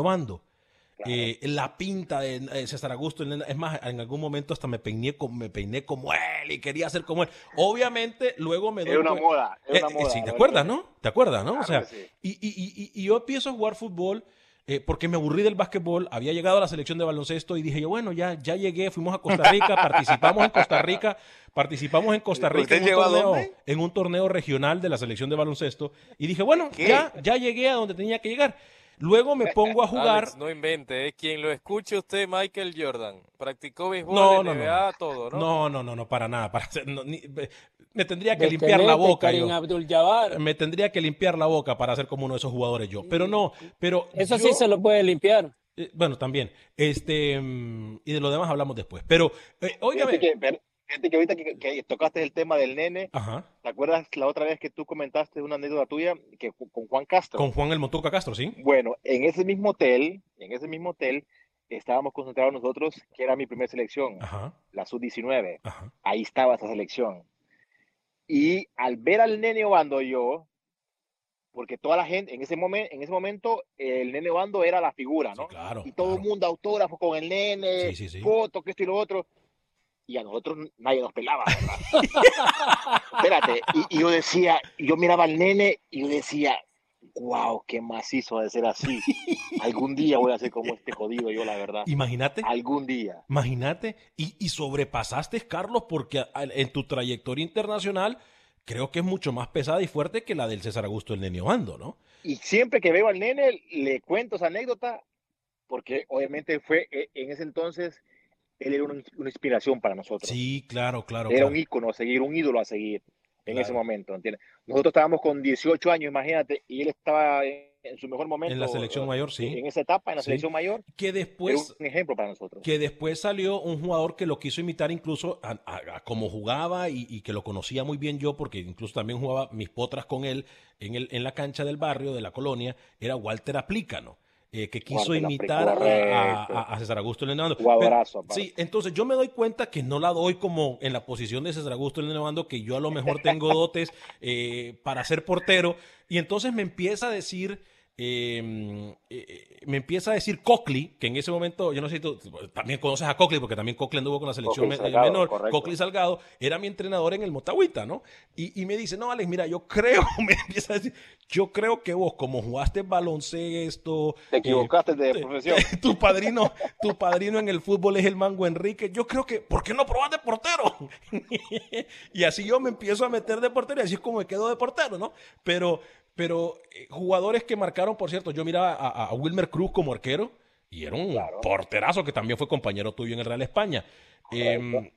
Eh, la pinta de eh, César Augusto, es más, en algún momento hasta me peiné, como, me peiné como él y quería ser como él. Obviamente, luego me doy Era una moda, una Eh, moda, sí, ¿te acuerdas, no? ¿Te acuerdas, no? o sea, sí. y, y- y- yo empiezo a jugar fútbol porque me aburrí del básquetbol, había llegado a la selección de baloncesto y dije yo, bueno, ya, ya llegué, fuimos a Costa Rica, participamos en Costa Rica, participamos en Costa Rica ¿Usted en un, torneo, en un torneo regional de la selección de baloncesto y dije, bueno, ¿Qué? ya, ya llegué a donde tenía que llegar. Luego me pongo a jugar. Alex, no invente, ¿eh? quien lo escuche usted, Michael Jordan. Practicó béisbol, No, no, NBA, no. todo, ¿no? No, no, no, no, para nada. Para no, ni- me tendría que limpiar la boca. Yo. Me tendría que limpiar la boca para ser como uno de esos jugadores yo. Pero no, pero. Eso yo- sí se lo puede limpiar. Eh, bueno, también. Este, mm, y de lo demás hablamos después. Pero, eh, óigame. Fíjate que, ahorita que, que tocaste el tema del nene, Ajá. ¿te acuerdas la otra vez que tú comentaste una anécdota tuya que con Juan Castro? Con Juan el Montuca Castro, ¿sí? Bueno, en ese mismo hotel, en ese mismo hotel, estábamos concentrados nosotros, que era mi primera selección, Ajá. la sub-19. Ajá. Ahí estaba esa selección. Y al ver al nene Obando yo, porque toda la gente, en ese, momento en ese momento, el nene Obando era la figura, ¿no? claro. y todo el mundo autógrafo con el nene, Sí, sí, sí. fotos, que esto y lo otro. Y a nosotros nadie nos pelaba, ¿verdad? Espérate, y, y yo decía, yo miraba al nene y yo decía, wow, qué macizo de ser así. Algún día voy a ser como este jodido yo, la verdad. Imagínate. Algún día. Imagínate. Y, y sobrepasaste, Carlos, porque a- en tu trayectoria internacional creo que es mucho más pesada y fuerte que la del César Augusto el Nene Obando, ¿no? Y siempre que veo al nene, le cuento esa anécdota, porque obviamente fue eh, en ese entonces, él era una, una inspiración para nosotros. Sí, claro, claro. Era claro. un ícono a seguir, un ídolo a seguir en Claro. ese momento, ¿entiendes? Nosotros estábamos con 18 años, imagínate, y él estaba en, en su mejor momento. En la selección mayor, sí. En esa etapa, en la Sí. selección mayor. Que después, un ejemplo para nosotros. que después salió un jugador que lo quiso imitar incluso a, a- a cómo jugaba y, y que lo conocía muy bien yo, porque incluso también jugaba mis potras con él en, el, en la cancha del barrio, de la colonia, era Walter Aplícano. Eh, que quiso imitar a, César Augusto aparte. Sí, entonces yo me doy cuenta que no la doy como en la posición de César Augusto Lenando, que yo a lo mejor tengo dotes eh, para ser portero, y entonces me empieza a decir eh, eh, me empieza a decir Cochli, que en ese momento, yo no sé si tú también conoces a Cochli, porque también Cochli anduvo con la selección Cochli me- Salgado, menor. correcto. Cochli Salgado era mi entrenador en el Motagüita, ¿no? Y, y me dice, no, Alex, mira, yo creo, me empieza a decir, yo creo que vos, como jugaste baloncesto, Te eh, equivocaste de te- profesión. tu padrino, tu padrino en el fútbol es el Mango Enrique. Yo creo que, ¿por qué no probas de portero? y así yo me empiezo a meter de portero y así es como me quedo de portero, ¿no? Pero, pero eh, jugadores que marcaron, por cierto, yo miraba a, a Wilmer Cruz como arquero y era un porterazo que también fue compañero tuyo en el Real España. Eh,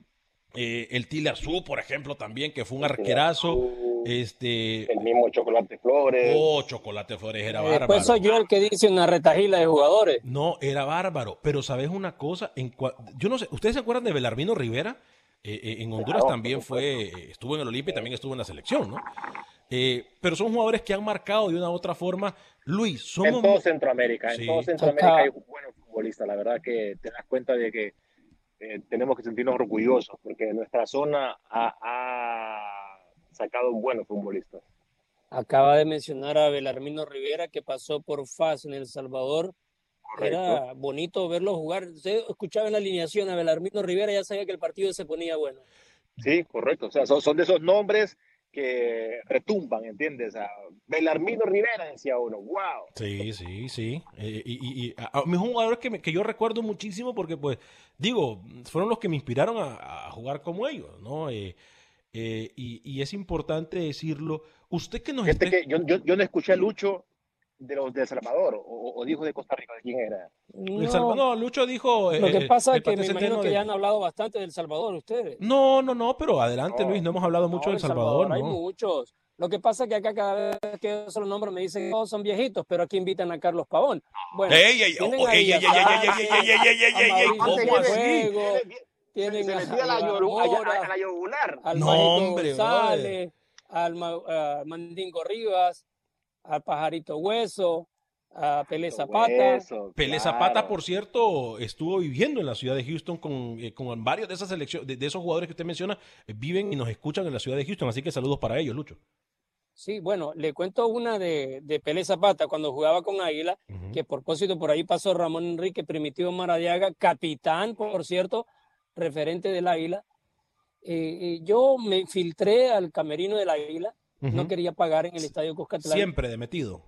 eh, el Tile Arzú, por ejemplo, también, que fue un arquerazo. Este, El mismo Chocolate Flores. oh, Chocolate Flores era bárbaro. Después soy yo el que dice una retajila de jugadores. No, era bárbaro. Pero sabes una cosa, en cua- yo no sé, ¿ustedes se acuerdan de Belarmino Rivera? Eh, eh, en Honduras Claro, también fue, eh, estuvo en el Olimpia y también estuvo en la selección, ¿no? Eh, pero son jugadores que han marcado de una u otra forma. Luis, somos En todo Centroamérica, Sí. en todo Centroamérica hay buenos futbolistas. La verdad que te das cuenta de que eh, tenemos que sentirnos orgullosos porque nuestra zona ha, ha sacado buenos futbolistas. Acaba de mencionar a Belarmino Rivera que pasó por FAS en El Salvador. Era bonito verlo jugar. Usted escuchaba en la alineación a Belarmino Rivera, ya sabía que el partido se ponía bueno. Sí, correcto. O sea, son, son de esos nombres que retumban, ¿entiendes? Sea, Belarmino Rivera decía uno, wow. Sí, sí, sí. Eh, y, y- y a, a son jugadores que, me- que yo recuerdo muchísimo porque, pues, digo, fueron los que me inspiraron a, a jugar como ellos, ¿no? Eh, eh, y, y es importante decirlo. Usted que nos Gente esté- que yo, yo, yo no escuché a Lucho de los de El Salvador o, o dijo de Costa Rica, ¿de quién era? El Salva- no, Lucho dijo. Lo que eh, pasa es que me imagino que de- ya han hablado bastante del Salvador ustedes. No, no, no, pero adelante, Luis, no hemos hablado mucho No, del Salvador, Hay ¿no? muchos. Lo que pasa es que acá cada vez que yo se los nombro me dicen que todos son viejitos, pero aquí invitan a Carlos Pavón. Bueno, Ey, ey, tienen oh, Se a la, yugular. al No, hombre, González, al Mandingo Rivas, al Pajarito Hueso, a Pelé Zapata. Eso, Pelé claro. Zapata, por cierto, estuvo viviendo en la ciudad de Houston con, eh, con varios de esas selecciones, de, de esos jugadores que usted menciona, eh, viven y nos escuchan en la ciudad de Houston, así que saludos para ellos, Lucho. Sí, bueno, le cuento una de, de Pelé Zapata cuando jugaba con Águila, que a propósito por ahí pasó Ramón Enrique Primitivo Maradiaga, capitán, por cierto, referente del Águila. Eh, eh, yo me filtré al camerino del Águila, no quería pagar en el estadio Cuscatlán. Siempre de metido.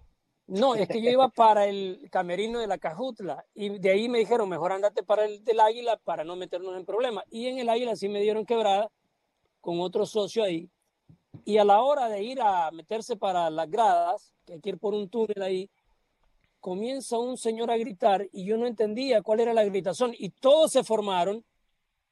No, es que yo iba para el camerino de la Cajutla y de ahí me dijeron, mejor andate para el del Águila para no meternos en problemas. Y en el Águila sí me dieron quebrada con otro socio ahí. Y a la hora de ir a meterse para las gradas, que hay que ir por un túnel ahí, comienza un señor a gritar y yo no entendía cuál era la gritación y todos se formaron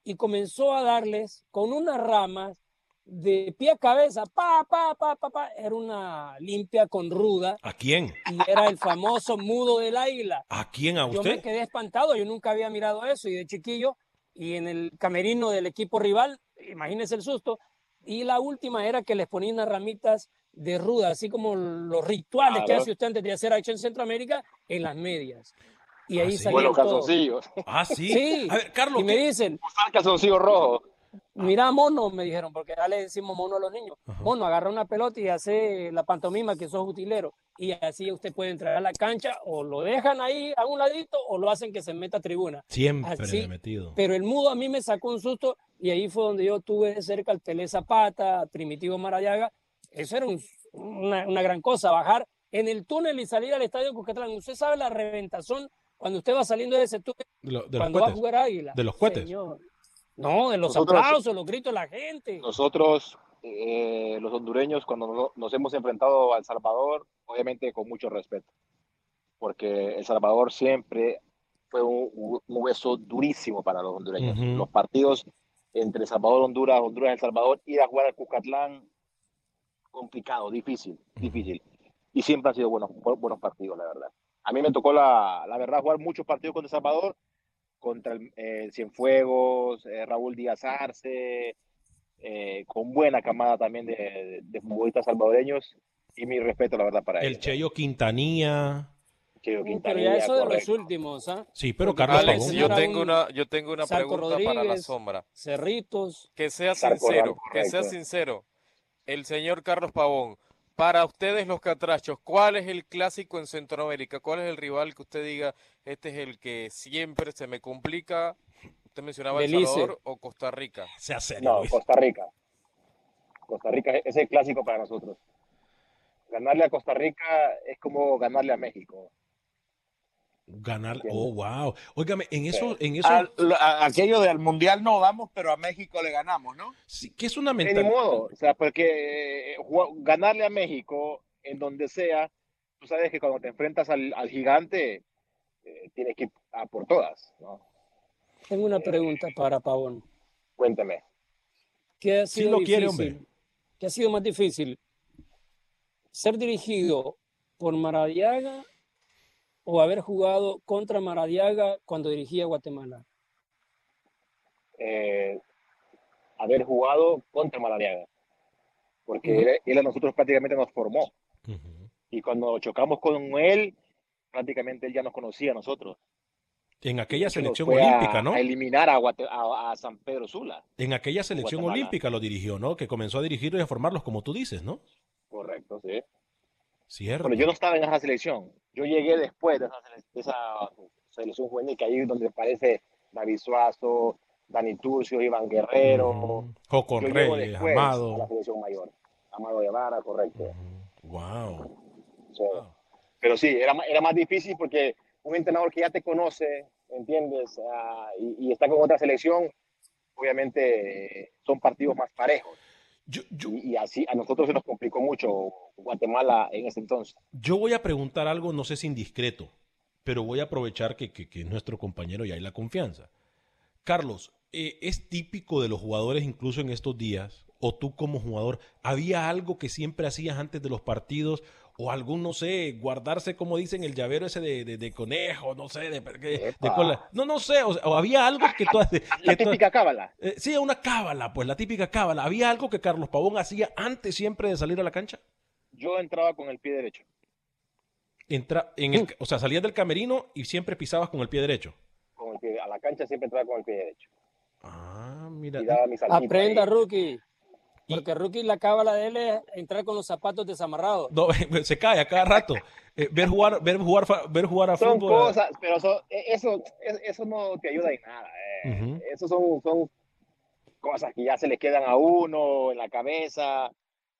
y comenzó a darles con unas ramas de pie a cabeza, pa, pa, pa, pa, pa, era una limpia con ruda ¿A quién? y era el famoso mudo del águila. ¿A quién? ¿A Yo me usted? quedé espantado, yo nunca había mirado eso y de chiquillo y en el camerino del equipo rival, imagínese el susto. Y la última era que les ponían unas ramitas de ruda, así como los rituales que Claro. hace usted antes de hacer acción en Centroamérica en las medias. Y ahí sí. salían Buenos todos. calzoncillos. Ah, sí. Sí. A ver, Carlos, Y me ¿qué- dicen, Usar calzoncillo rojo. Mira mono, me dijeron, porque ya le decimos mono a los niños. Mono, agarra una pelota y hace la pantomima que sos utilero. Y así usted puede entrar a la cancha o lo dejan ahí a un ladito o lo hacen que se meta a tribuna. Siempre Así, metido. Pero el mudo a mí me sacó un susto y ahí fue donde yo tuve de cerca al Pelé Zapata, Primitivo Marayaga. Eso era un- una, una gran cosa, bajar en el túnel y salir al estadio Cuscatlán. Usted sabe la reventazón cuando usted va saliendo de ese túnel, De, cuando va a jugar Águila. De los cohetes. Señor. No, de los Nosotros- aplausos, los gritos de la gente. Nosotros eh, los hondureños cuando nos hemos enfrentado a El Salvador, obviamente con mucho respeto, porque El Salvador siempre fue un, hueso durísimo para los hondureños. Los partidos entre Salvador, Honduras, Honduras, El Salvador, ir a jugar al Cucatlán, complicado, difícil, difícil. Y siempre han sido buenos, buenos partidos, la verdad. A mí me tocó, la, la verdad, jugar muchos partidos contra El Salvador, contra el eh, Cienfuegos, eh, Raúl Díaz Arce, eh, con buena camada también de, de, futbolistas salvadoreños. Y mi respeto, la verdad, para el ellos. El Cheyo Quintanilla. Cheyo Quintanilla, pero ya eso correcto. de los últimos, ¿ah? Sí, pero Carlos Alex, yo tengo una, yo tengo una pregunta Rodríguez, para la sombra. Cerritos. Que sea sincero, que sea sincero. El señor Carlos Pavón, para ustedes los catrachos, ¿cuál es el clásico en Centroamérica? ¿Cuál es el rival que usted diga, este es el que siempre se me complica? Usted mencionaba El Salvador o Costa Rica. Sea serio, no, Luis. Costa Rica. Costa Rica es el clásico para nosotros. Ganarle a Costa Rica es como ganarle a México. Ganar, oh, wow. Óigame, en eso, en eso. Al- a- aquello del mundial no vamos, pero a México le ganamos, ¿no? sí, que es una De ni mentalidad. modo, o sea, porque eh, ganarle a México en donde sea, tú sabes que cuando te enfrentas al, al gigante, eh, tienes que ir a por todas, ¿no? Tengo una pregunta para Pavón. Cuéntame. ¿Qué ha Sí sido lo difícil? quiere, hombre. ¿Qué ha sido más difícil? ¿Ser dirigido por Maradiaga o haber jugado contra Maradiaga cuando dirigía Guatemala? Eh, haber jugado contra Malariaga, porque él, él a nosotros prácticamente nos formó. Y cuando chocamos con él, prácticamente él ya nos conocía a nosotros. En aquella selección fue a- olímpica, ¿no? A eliminar a, Guate- a- a San Pedro Sula. En aquella selección Guatemala. olímpica lo dirigió, ¿no? Que comenzó a dirigirlos y a formarlos, como tú dices, ¿no? Correcto, sí. Cierto. Bueno, yo no estaba en esa selección. Yo llegué después de esa, de esa selección juvenil, que ahí es donde aparece David Suazo, Dani Turcio, Iván Guerrero. Yo llego Reyes, después a la Amado. selección mayor. Amado Guevara, correcto. Wow. Sí. Pero sí, era, era más difícil porque un entrenador que ya te conoce, ¿entiendes? Ah, y, y está con otra selección, obviamente son partidos más parejos. Y, y así a nosotros se nos complicó mucho Guatemala en ese entonces. Yo voy a preguntar algo, no sé si indiscreto, pero voy a aprovechar que, que- que es nuestro compañero y hay la confianza. Carlos, eh, ¿es típico de los jugadores incluso en estos días, o tú como jugador, había algo que siempre hacías antes de los partidos, o algún, no sé, guardarse, como dicen, el llavero ese de, de- de conejo, no sé, de, de- de cola? No, no sé, o, sea, o había algo que tú haces. La típica cábala. Eh, sí, una cábala, pues la típica cábala. ¿Había algo que Carlos Pavón hacía antes siempre de salir a la cancha? Yo entraba con el pie derecho. Entra, en el, o sea, salías del camerino y siempre pisabas con el pie derecho. Con el pie- a la cancha siempre entraba con el pie derecho. Ah, mira. Y daba Aprenda, ahí. rookie. Porque rookie la cábala de él es entrar con los zapatos desamarrados. No, se cae a cada rato. Eh, ver jugar, ver jugar, ver jugar a Son fútbol. cosas, pero son- e- eso, es- eso no te ayuda en nada. eh. Eso son, son cosas que ya se le quedan a uno en la cabeza,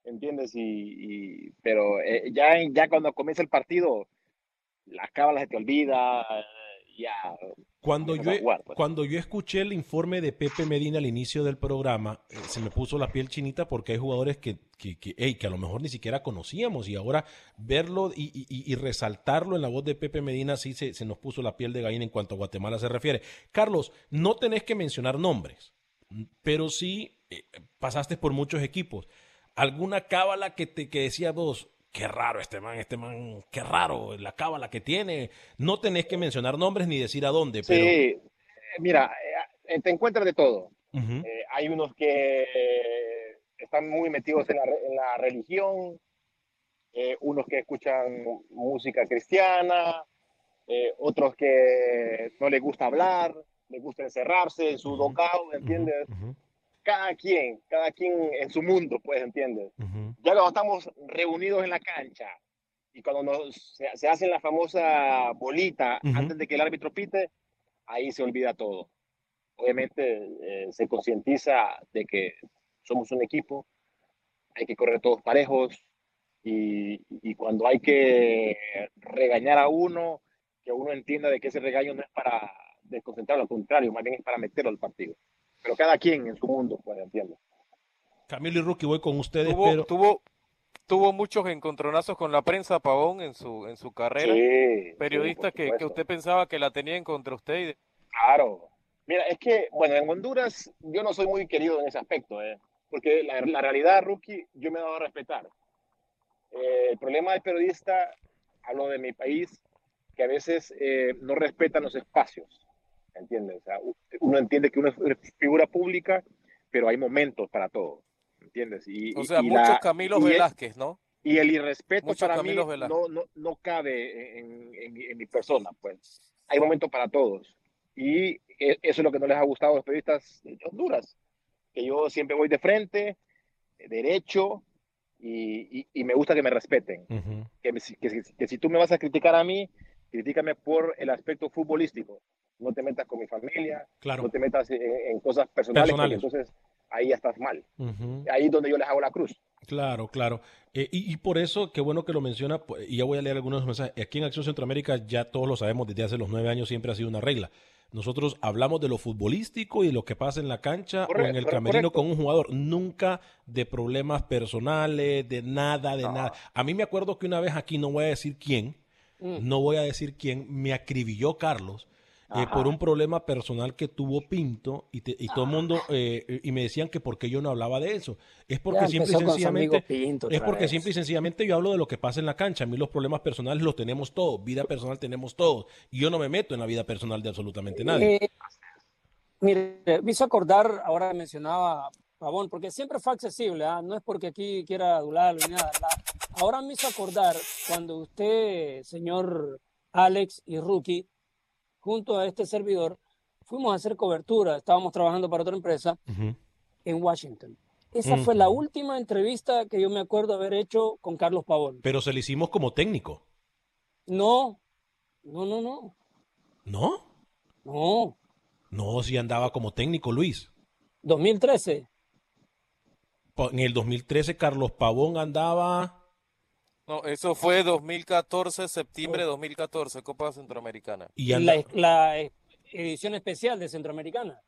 ¿entiendes? Y, y- pero eh, ya, ya cuando comienza el partido, las cábalas se te olvida, eh, ya. Cuando yo, pues. cuando yo escuché el informe de Pepe Medina al inicio del programa, eh, se me puso la piel chinita porque hay jugadores que, que, que, ey, que a lo mejor ni siquiera conocíamos y ahora verlo y, y- y- y resaltarlo en la voz de Pepe Medina sí se, se nos puso la piel de gallina en cuanto a Guatemala se refiere. Carlos, no tenés que mencionar nombres, pero sí eh, pasaste por muchos equipos. ¿Alguna cábala que te que decías vos? Qué raro este man, este man, qué raro la cábala que tiene. No tenés que mencionar nombres ni decir a dónde, Sí, pero eh, mira, eh, te encuentras de todo. Ujú. Eh, hay unos que eh, están muy metidos en la, re- en la religión, eh, unos que escuchan música cristiana, otros que no les gusta hablar, les gusta encerrarse en su dogout, ¿entiendes? Cada quien, cada quien en su mundo, pues, ¿entiendes? Ya cuando estamos reunidos en la cancha y cuando nos, se, se hace la famosa bolita Ujú. antes de que el árbitro pite, ahí se olvida todo. Obviamente eh, se concientiza de que somos un equipo, hay que correr todos parejos y, y cuando hay que regañar a uno, que uno entienda de que ese regaño no es para desconcentrarlo, al contrario, más bien es para meterlo al partido. Pero cada quien en su mundo, pues entiendo. Camilo y Rookie, voy con ustedes, tuvo, pero... tuvo, tuvo muchos encontronazos con la prensa, Pavón, en su, en su carrera. Sí, Periodistas sí, que, que usted pensaba que la tenían contra usted. y- Claro. Mira, es que, bueno, en Honduras yo no soy muy querido en ese aspecto, ¿eh? porque la, la realidad, Rookie, yo me he dado a respetar. Eh, el problema del periodista, hablo de mi país, que a veces eh, no respetan los espacios, ¿entiendes? O sea, u- uno entiende que uno es figura pública, pero hay momentos para todo, ¿entiendes? Y, O sea, y muchos la- Camilos y el- Velázquez, ¿no? y el irrespeto Muchos para mí no, no, no cabe en, en mi- en mi persona, pues. Hay momentos para todos. Y e- eso es lo que no les ha gustado a los periodistas de Honduras, que yo siempre voy de frente, derecho, y, y- y me gusta que me respeten. Que, que si- que si tú me vas a criticar a mí, critícame por el aspecto futbolístico. No te metas con mi familia, Claro. no te metas en, en cosas personales, Personales. entonces ahí ya estás mal. Ahí es donde yo les hago la cruz. Claro, claro. Eh, y, y por eso, qué bueno que lo menciona, y ya voy a leer algunos mensajes. Aquí en Acción Centroamérica ya todos lo sabemos, desde hace los nueve años siempre ha sido una regla. Nosotros hablamos de lo futbolístico y de lo que pasa en la cancha o en el correcto. camerino con un jugador, nunca de problemas personales, de nada, de nada. A mí me acuerdo que una vez aquí, no voy a decir quién, Mm. no voy a decir quién, me acribilló Carlos eh, por un problema personal que tuvo Pinto y, te- y todo el mundo, eh, y me decían que por qué yo no hablaba de eso. Es porque simple y sencillamente... Es porque simple y sencillamente yo hablo de lo que pasa en la cancha. A mí los problemas personales los tenemos todos. Vida personal tenemos todos. Y yo no me meto en la vida personal de absolutamente nadie. Eh, mire, me hizo acordar, ahora mencionaba Pavón, porque siempre fue accesible, ¿ah? no es porque aquí quiera adularlo ni nada. Ahora me hizo acordar cuando usted, señor Alex y Rookie, junto a este servidor, fuimos a hacer cobertura, estábamos trabajando para otra empresa en Washington. Esa fue la última entrevista que yo me acuerdo haber hecho con Carlos Pavón. Pero se le hicimos como técnico. No, no, no, no, ¿No? no. No, si andaba como técnico, Luis. 2013. Po- En el 2013, Carlos Pavón andaba. No, eso fue 2014, septiembre de 2014, Copa Centroamericana. Y anda- la, la edición especial de Centroamericana.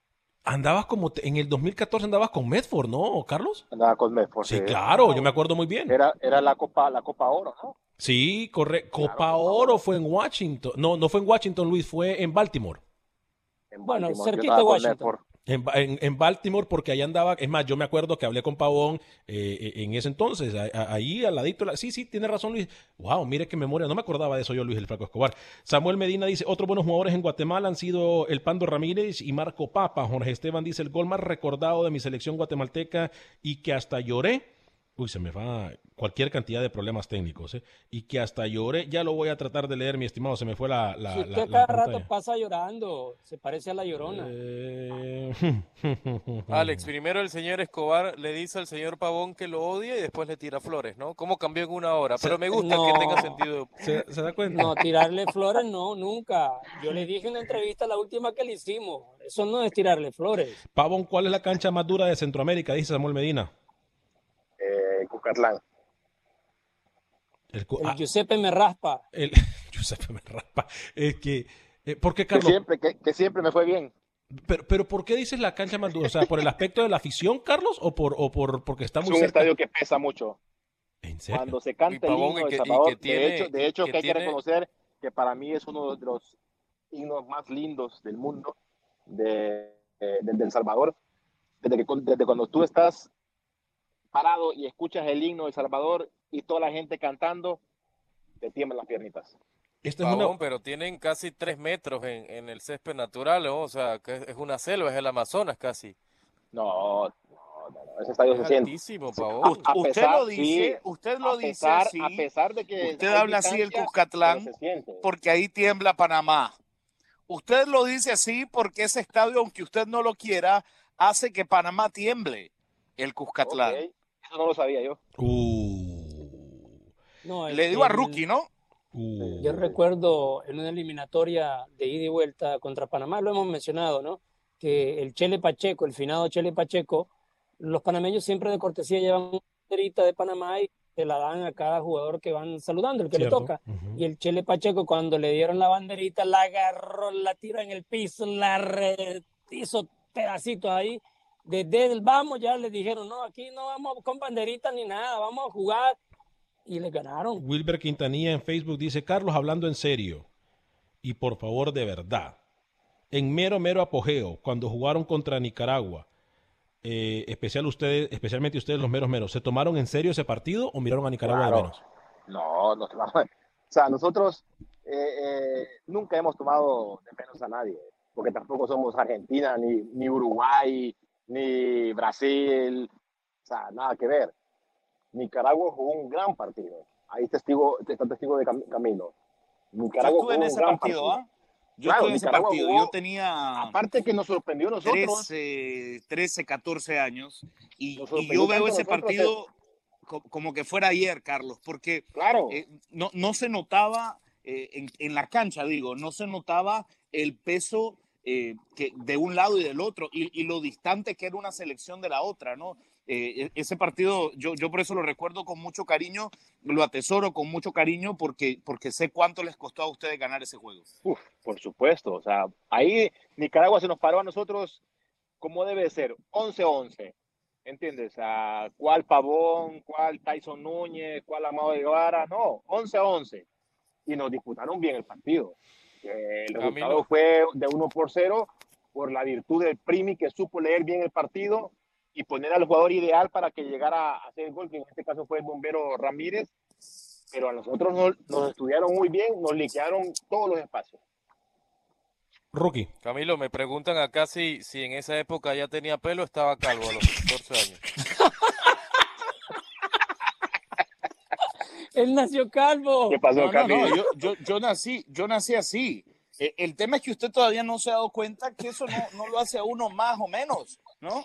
andabas como. te- En el 2014 andabas con Medford, ¿no, Carlos? Andaba con Medford. Sí, sí. claro, yo me acuerdo muy bien. Era, era la Copa, la Copa Oro, ¿no? Sí, correcto. Copa Oro fue en Washington. No, no fue en Washington, Luis, fue en Baltimore. En Bueno, Baltimore. Yo cerquita de Washington. En, en- en Baltimore, porque allá andaba, es más, yo me acuerdo que hablé con Pavón eh, en ese entonces, a- a- ahí al ladito, la- sí, sí, tiene razón Luis, wow, mire qué memoria, no me acordaba de eso yo, Luis, el Flaco Escobar. Samuel Medina dice, otros buenos jugadores en Guatemala han sido el Pando Ramírez y Marco Papa. Jorge Esteban dice, el gol más recordado de mi selección guatemalteca y que hasta lloré. Uy, se me va cualquier cantidad de problemas técnicos, ¿eh? Y que hasta lloré, ya lo voy a tratar de leer, mi estimado, se me fue la, la, si usted la cada rato pasa llorando, se parece a la llorona. Eh, Alex, primero el señor Escobar le dice al señor Pavón que lo odia y después le tira flores, ¿no? ¿Cómo cambió en una hora? Pero me gusta No. que tenga sentido. ¿Se, se da cuenta? No, tirarle flores no, nunca. Yo le dije en la entrevista la última que le hicimos. Eso no es tirarle flores. Pavón, ¿cuál es la cancha más dura de Centroamérica? Dice Samuel Medina. Eh, Cucatlán. El, cu- El ah, Giuseppe me raspa. el- Giuseppe me raspa. Es que, eh, ¿por qué, Que Carlos? siempre, que, que siempre me fue bien. Pero, pero ¿por qué dices la cancha más dura? O sea, ¿por el aspecto de la afición, Carlos? ¿O por, o por porque está Es muy un cerca? estadio que pesa mucho. ¿En serio? Cuando se canta el himno de que- Salvador, que tiene- de hecho, de hecho que que hay que tiene- reconocer que para mí es uno de los himnos más lindos del mundo de, eh, del El Salvador. Desde, que, desde cuando tú estás parado y escuchas el himno de El Salvador y toda la gente cantando, te tiemblan las piernitas. Esto es Pavón, una... pero tienen casi tres metros en, en el césped natural, ¿no? O sea, que es una selva, es el Amazonas casi. No, no, no, no, ese estadio Es se siente. altísimo, A- Pavón. a usted pesar- lo dice, sí, usted lo a dice pesar, así, a pesar de que usted habla así del distancia, Cuscatlán, porque ahí tiembla Panamá. Usted lo dice así porque ese estadio, aunque usted no lo quiera, hace que Panamá tiemble, el Cuscatlán. Ok, Eso no lo sabía yo. Uh, No, el- Le digo a Rookie, ¿no? uh. Yo recuerdo en una eliminatoria de ida y vuelta contra Panamá, lo hemos mencionado, ¿no? Que el Chele Pacheco, el finado Chele Pacheco, los panameños siempre de cortesía llevan una banderita de Panamá y se la dan a cada jugador que van saludando, el que Cierto. le toca. Y el Chele Pacheco, cuando le dieron la banderita, la agarró, la tiró en el piso, la re- hizo pedacitos ahí Desde el vamos ya les dijeron, no, aquí no vamos con banderitas ni nada, vamos a jugar. Y le ganaron. Wilber Quintanilla en Facebook dice, Carlos, hablando en serio, y por favor de verdad, en mero, mero apogeo, cuando jugaron contra Nicaragua, eh, especial ustedes, especialmente ustedes los meros meros, ¿se tomaron en serio ese partido o miraron a Nicaragua Claro. de menos? No, no, no. O sea, nosotros eh, eh, nunca hemos tomado de menos a nadie, porque tampoco somos Argentina, ni, ni Uruguay, ni Brasil, o sea, nada que ver. Nicaragua jugó un gran partido. Ahí testigo, está testigo de Cam- Camilo. Yo Nicaragua estuve en jugó un ese gran partido, ¿ah? Yo Claro, estuve en ese partido. jugó- Yo tenía Aparte que nos sorprendió a nosotros. 13, 13, 14 años. Y, y yo veo ese partido co- como que fuera ayer, Carlos, porque Claro. eh, no, no se notaba eh, en, en la cancha, digo, no se notaba el peso eh, que de un lado y del otro y, y lo distante que era una selección de la otra, ¿no? Eh, e- ese partido, yo, yo por eso lo recuerdo con mucho cariño, lo atesoro con mucho cariño porque, porque sé cuánto les costó a ustedes ganar ese juego. Uf, por supuesto. O sea, ahí Nicaragua se nos paró a nosotros como debe de ser, 11-11. ¿Entiendes? Sea, ¿cuál Pavón, cuál Tyson Núñez, cuál Amado de Guevara? No, 11-11. Y nos disputaron bien el partido. Eh, el Camilo. resultado fue de 1 por 0 por la virtud del Primi que supo leer bien el partido y poner al jugador ideal para que llegara a hacer el gol, que en este caso fue el bombero Ramírez. Pero a nosotros nos, nos estudiaron muy bien, nos liquearon todos los espacios. Rookie. Camilo, me preguntan acá si, si en esa época ya tenía pelo o estaba calvo a los 14 años. Él nació calvo. ¿Qué pasó, No, no, Camilo? no, yo, yo, yo nací, yo nací así. Eh, El tema es que usted todavía no se ha dado cuenta que eso no, no lo hace a uno más o menos, ¿no?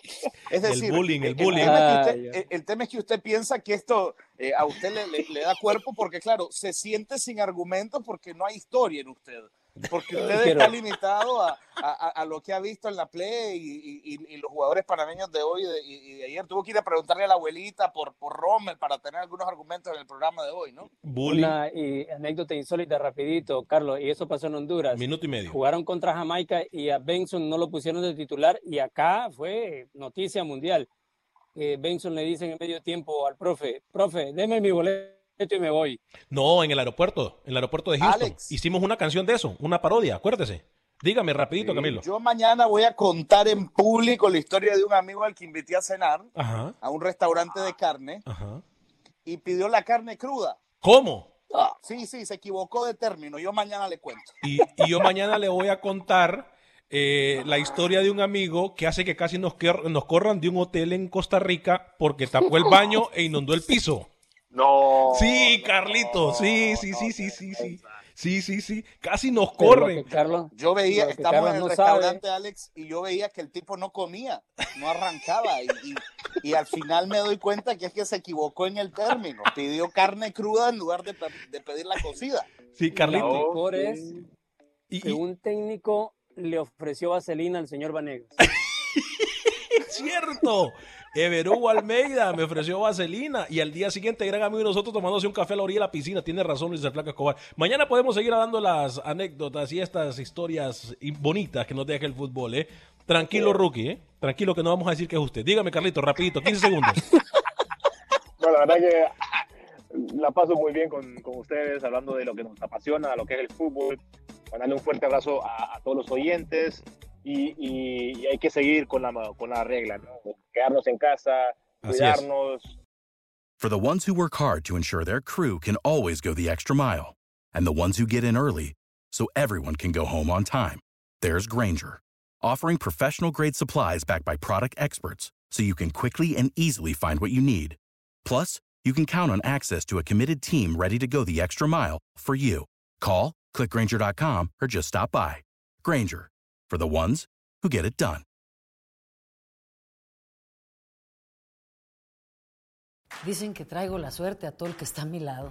Es El decir, bullying, el tema bullying. es que Ay, usted- Dios. el- el tema es que usted piensa que esto eh, a usted le, le- le da cuerpo porque, claro, se siente sin argumentos porque no hay historia en usted. Porque usted Pero- está limitado a, a- a lo que ha visto en la Play y, y- y los jugadores panameños de hoy y de, y- y de ayer. Tuvo que ir a preguntarle a la abuelita por, por Rommel para tener algunos argumentos en el programa de hoy, ¿no? Bullying. Una eh, anécdota insólita rapidito, Carlos, y eso pasó en Honduras. Minuto y medio. Jugaron contra Jamaica y a Benson no lo pusieron de titular y acá fue noticia mundial. Eh, Benson le dice en el medio tiempo al profe, profe, deme mi boleto y me voy. No, en el aeropuerto, en el aeropuerto de Houston. Alex. Hicimos una canción de eso, una parodia, acuérdese. Dígame rapidito, Camilo. Yo mañana voy a contar en público la historia de un amigo al que invité a cenar Ajá, a un restaurante de carne ajá. y pidió la carne cruda. ¿Cómo? Sí, sí, se equivocó de término. Yo mañana le cuento. Y, y yo mañana le voy a contar eh, la historia de un amigo que hace que casi nos corran de un hotel en Costa Rica porque tapó el baño e inundó el piso. No. Sí, Carlito, sí, no, sí, sí, no, sí, sí, sí. Sí, sí, sí. Casi nos lo corren. Carlos, Yo veía, Lo que Carlos en el no restaurante, Alex, y yo veía que el tipo no comía, no arrancaba. Y, y- y al final me doy cuenta que es que se equivocó en el término. Pidió carne cruda en lugar de, de pedir la cocida. Sí, lo Carlito. mejor sí. es Y, que un técnico le ofreció vaselina al señor Vanegas. cierto. Everú Almeida me ofreció vaselina y al día siguiente, gran amigo de nosotros tomándose un café a la orilla de la piscina. Tiene razón Luis el Flaco Escobar. Mañana podemos seguir dando las anécdotas y estas historias bonitas que nos deja el fútbol, ¿eh? Tranquilo, rookie, ¿eh? Tranquilo que no vamos a decir que es usted. Dígame, Carlito, rapidito, 15 segundos. No, la verdad que la paso muy bien con, con ustedes, hablando de lo que nos apasiona, lo que es el fútbol. Mandarle un fuerte abrazo a, a todos los oyentes y, y- y hay que seguir con la, con la regla, ¿no? Quedarnos en casa, cuidarnos. For the ones who work hard to ensure their crew can always go the extra mile, and the ones who get in early so everyone can go home on time, there's Granger, offering professional grade supplies backed by product experts so you can quickly and easily find what you need. Plus, you can count on access to a committed team ready to go the extra mile for you. Call, clickgranger.com, or just stop by. Granger, for the ones who get it done. Dicen que traigo la suerte a todo el que está a mi lado.